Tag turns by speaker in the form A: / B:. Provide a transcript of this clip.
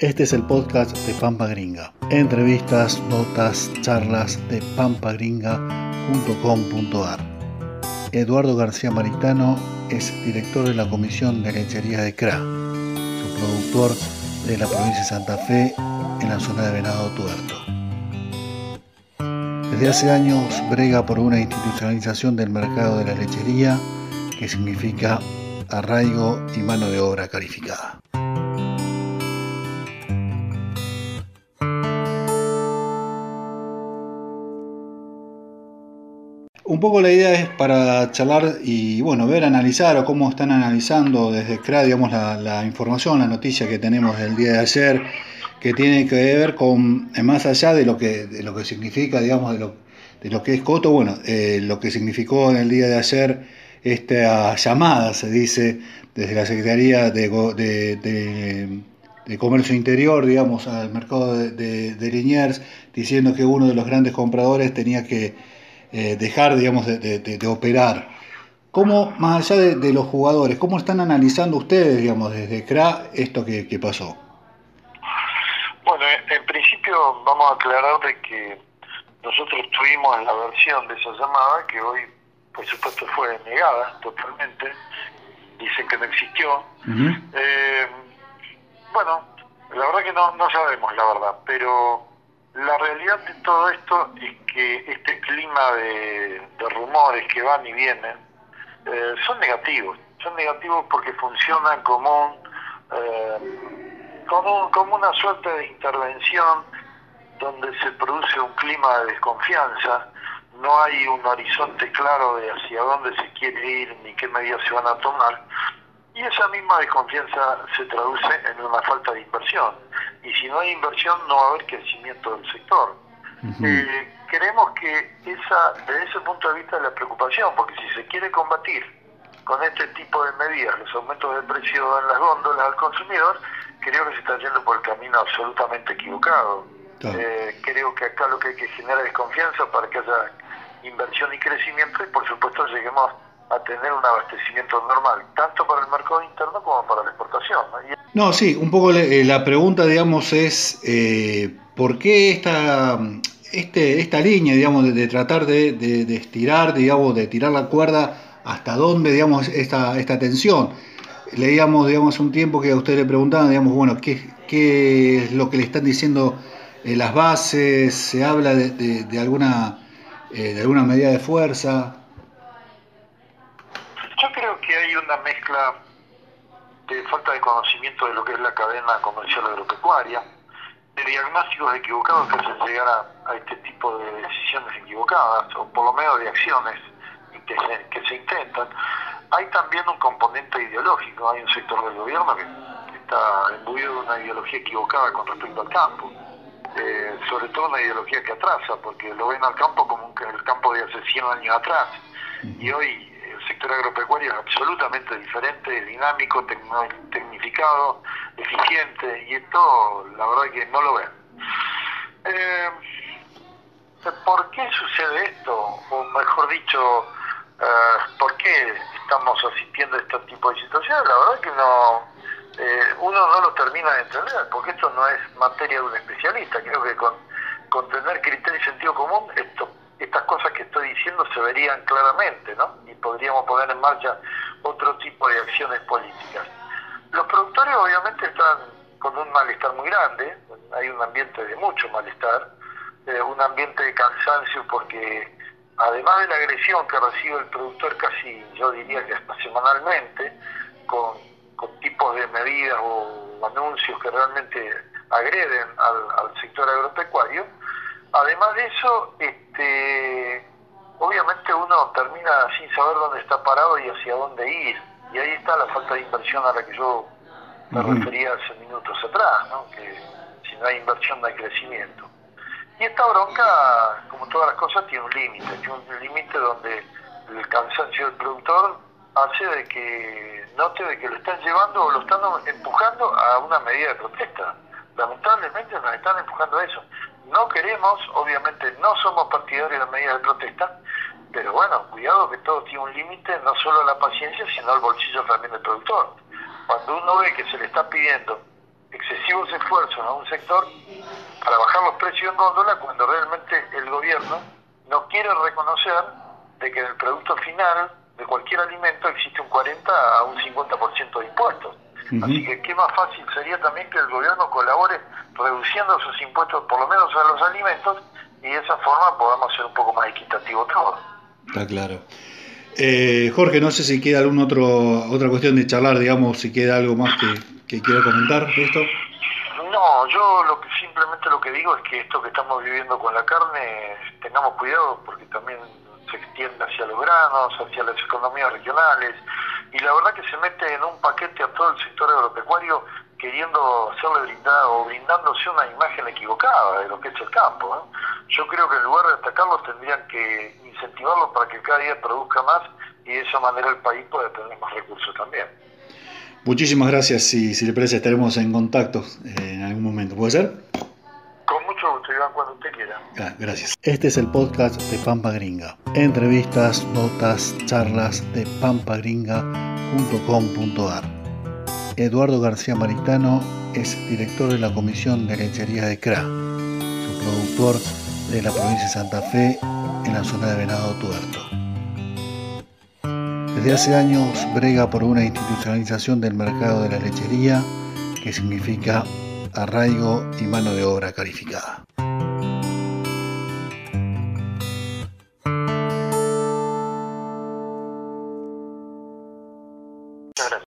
A: Este es el podcast de Pampa Gringa. Entrevistas, notas, charlas de pampagringa.com.ar. Eduardo García Maritano es director de la Comisión de Lechería de CRA, su productor de la provincia de Santa Fe en la zona de Venado Tuerto. Desde hace años brega por una institucionalización del mercado de la lechería que significa arraigo y mano de obra calificada. Un poco la idea es para charlar y bueno, ver, analizar o cómo están analizando desde CRA, digamos, la, información, la noticia que tenemos del día de ayer, que tiene que ver con, eh, más allá de lo que, de lo que significa, digamos, de lo, de lo que es Coto, bueno, eh, lo que significó en el día de ayer esta llamada, se dice, desde la Secretaría de, Comercio Interior, digamos, al mercado de, Liniers, diciendo que uno de los grandes compradores tenía que eh, dejar, digamos, de, operar. ¿Cómo, más allá de, los jugadores, cómo están analizando ustedes, digamos, desde CRA esto que, pasó?
B: Bueno, en principio vamos a aclarar de que nosotros tuvimos la versión de esa llamada que hoy, por supuesto, fue negada totalmente. Dicen que no existió. Eh, bueno, la verdad que no, no sabemos la verdad, pero la realidad de todo esto es que este clima de, rumores que van y vienen eh, son negativos. Son negativos porque funcionan como, eh, como, como una suerte de intervención donde se produce un clima de desconfianza, no hay un horizonte claro de hacia dónde se quiere ir ni qué medidas se van a tomar, y esa misma desconfianza se traduce en una falta de inversión. Y si no hay inversión, no va a haber crecimiento del sector. Eh, creemos que esa, desde ese punto de vista es la preocupación, porque si se quiere combatir con este tipo de medidas los aumentos de precio en las góndolas al consumidor, creo que se está yendo por el camino absolutamente equivocado. Eh, creo que acá lo que hay que generar es confianza para que haya inversión y crecimiento y por supuesto lleguemos a tener un abastecimiento normal, tanto para el mercado interno como para la exportación.
A: No, sí, un poco eh, la pregunta, digamos, es eh, ¿por qué esta, este, esta línea, digamos, de, tratar de, de, estirar, digamos, de tirar la cuerda, hasta dónde, digamos, esta, esta tensión? Leíamos, digamos, un tiempo que a usted le preguntaban, digamos, bueno, ¿qué, qué es lo que le están diciendo eh, las bases? ¿Se habla de, de alguna, de alguna medida de fuerza?
B: Una mezcla de falta de conocimiento de lo que es la cadena comercial agropecuaria, de diagnósticos equivocados que hacen llegar a, este tipo de decisiones equivocadas, o por lo menos de acciones que se, que se intentan. Hay también un componente ideológico, hay un sector del gobierno que, está imbuido de una ideología equivocada con respecto al campo. Eh, sobre todo una ideología que atrasa, porque lo ven al campo como el campo de hace 100 años atrás. Y hoy sector agropecuario es absolutamente diferente, dinámico, tecnificado, eficiente, y esto la verdad que no lo ven. Eh, ¿Por qué sucede esto? O mejor dicho, eh, ¿por qué estamos asistiendo a este tipo de situaciones? La verdad que no, eh, uno no lo termina de entender, porque esto no es materia de un especialista. Creo que con, tener criterio y sentido común, esto estas cosas diciendo se verían claramente, ¿no? Y podríamos poner en marcha otro tipo de acciones políticas. Los productores obviamente están con un malestar muy grande, hay un ambiente de mucho malestar, eh, un ambiente de cansancio porque además de la agresión que recibe el productor casi, yo diría que hasta semanalmente, con, tipos de medidas o anuncios que realmente agreden al, al sector agropecuario, Además de eso, este, obviamente uno termina sin saber dónde está parado y hacia dónde ir. Y ahí está la falta de inversión a la que yo me refería hace minutos atrás, ¿no? que si no hay inversión no hay crecimiento. Y esta bronca, como todas las cosas, tiene un límite, tiene un límite donde el cansancio del productor hace de que note de que lo están llevando o lo están empujando a una medida de protesta. Lamentablemente nos están empujando a eso. No queremos, obviamente no somos partidarios de medidas de protesta, pero bueno, cuidado que todo tiene un límite, no solo la paciencia, sino el bolsillo también del productor. Cuando uno ve que se le está pidiendo excesivos esfuerzos a un sector para bajar los precios en góndola cuando realmente el gobierno no quiere reconocer de que en el producto final de cualquier alimento existe un 40 a un 50% de impuestos. Así que qué más fácil sería también que el gobierno colabore reduciendo sus impuestos por lo menos a los alimentos y de esa forma podamos ser un poco más equitativo todo.
A: Está claro. Eh, Jorge, no sé si queda alguna otra cuestión de charlar, digamos, si queda algo más que, que quiera comentar de esto.
B: No, yo lo que simplemente lo que digo es que esto que estamos viviendo con la carne, tengamos cuidado porque también se extiende hacia los granos, hacia las economías regionales, y la verdad que se mete en un paquete a todo el sector agropecuario queriendo hacerle brindar o brindándose una imagen equivocada de lo que es el campo. Yo creo que en lugar de atacarlos tendrían que incentivarlos para que cada día produzca más y de esa manera el país pueda tener más recursos también.
A: Muchísimas gracias. Si, si le parece, estaremos en contacto eh, en algún momento. ¿Puede ser?
B: Cuando usted quiera.
A: Ah, gracias. Este es el podcast de Pampa Gringa. Entrevistas, notas, charlas de pampagringa.com.ar. Eduardo García Maritano es director de la Comisión de Lechería de CRA, su productor de la provincia de Santa Fe en la zona de Venado Tuerto. Desde hace años brega por una institucionalización del mercado de la lechería que significa arraigo y mano de obra calificada.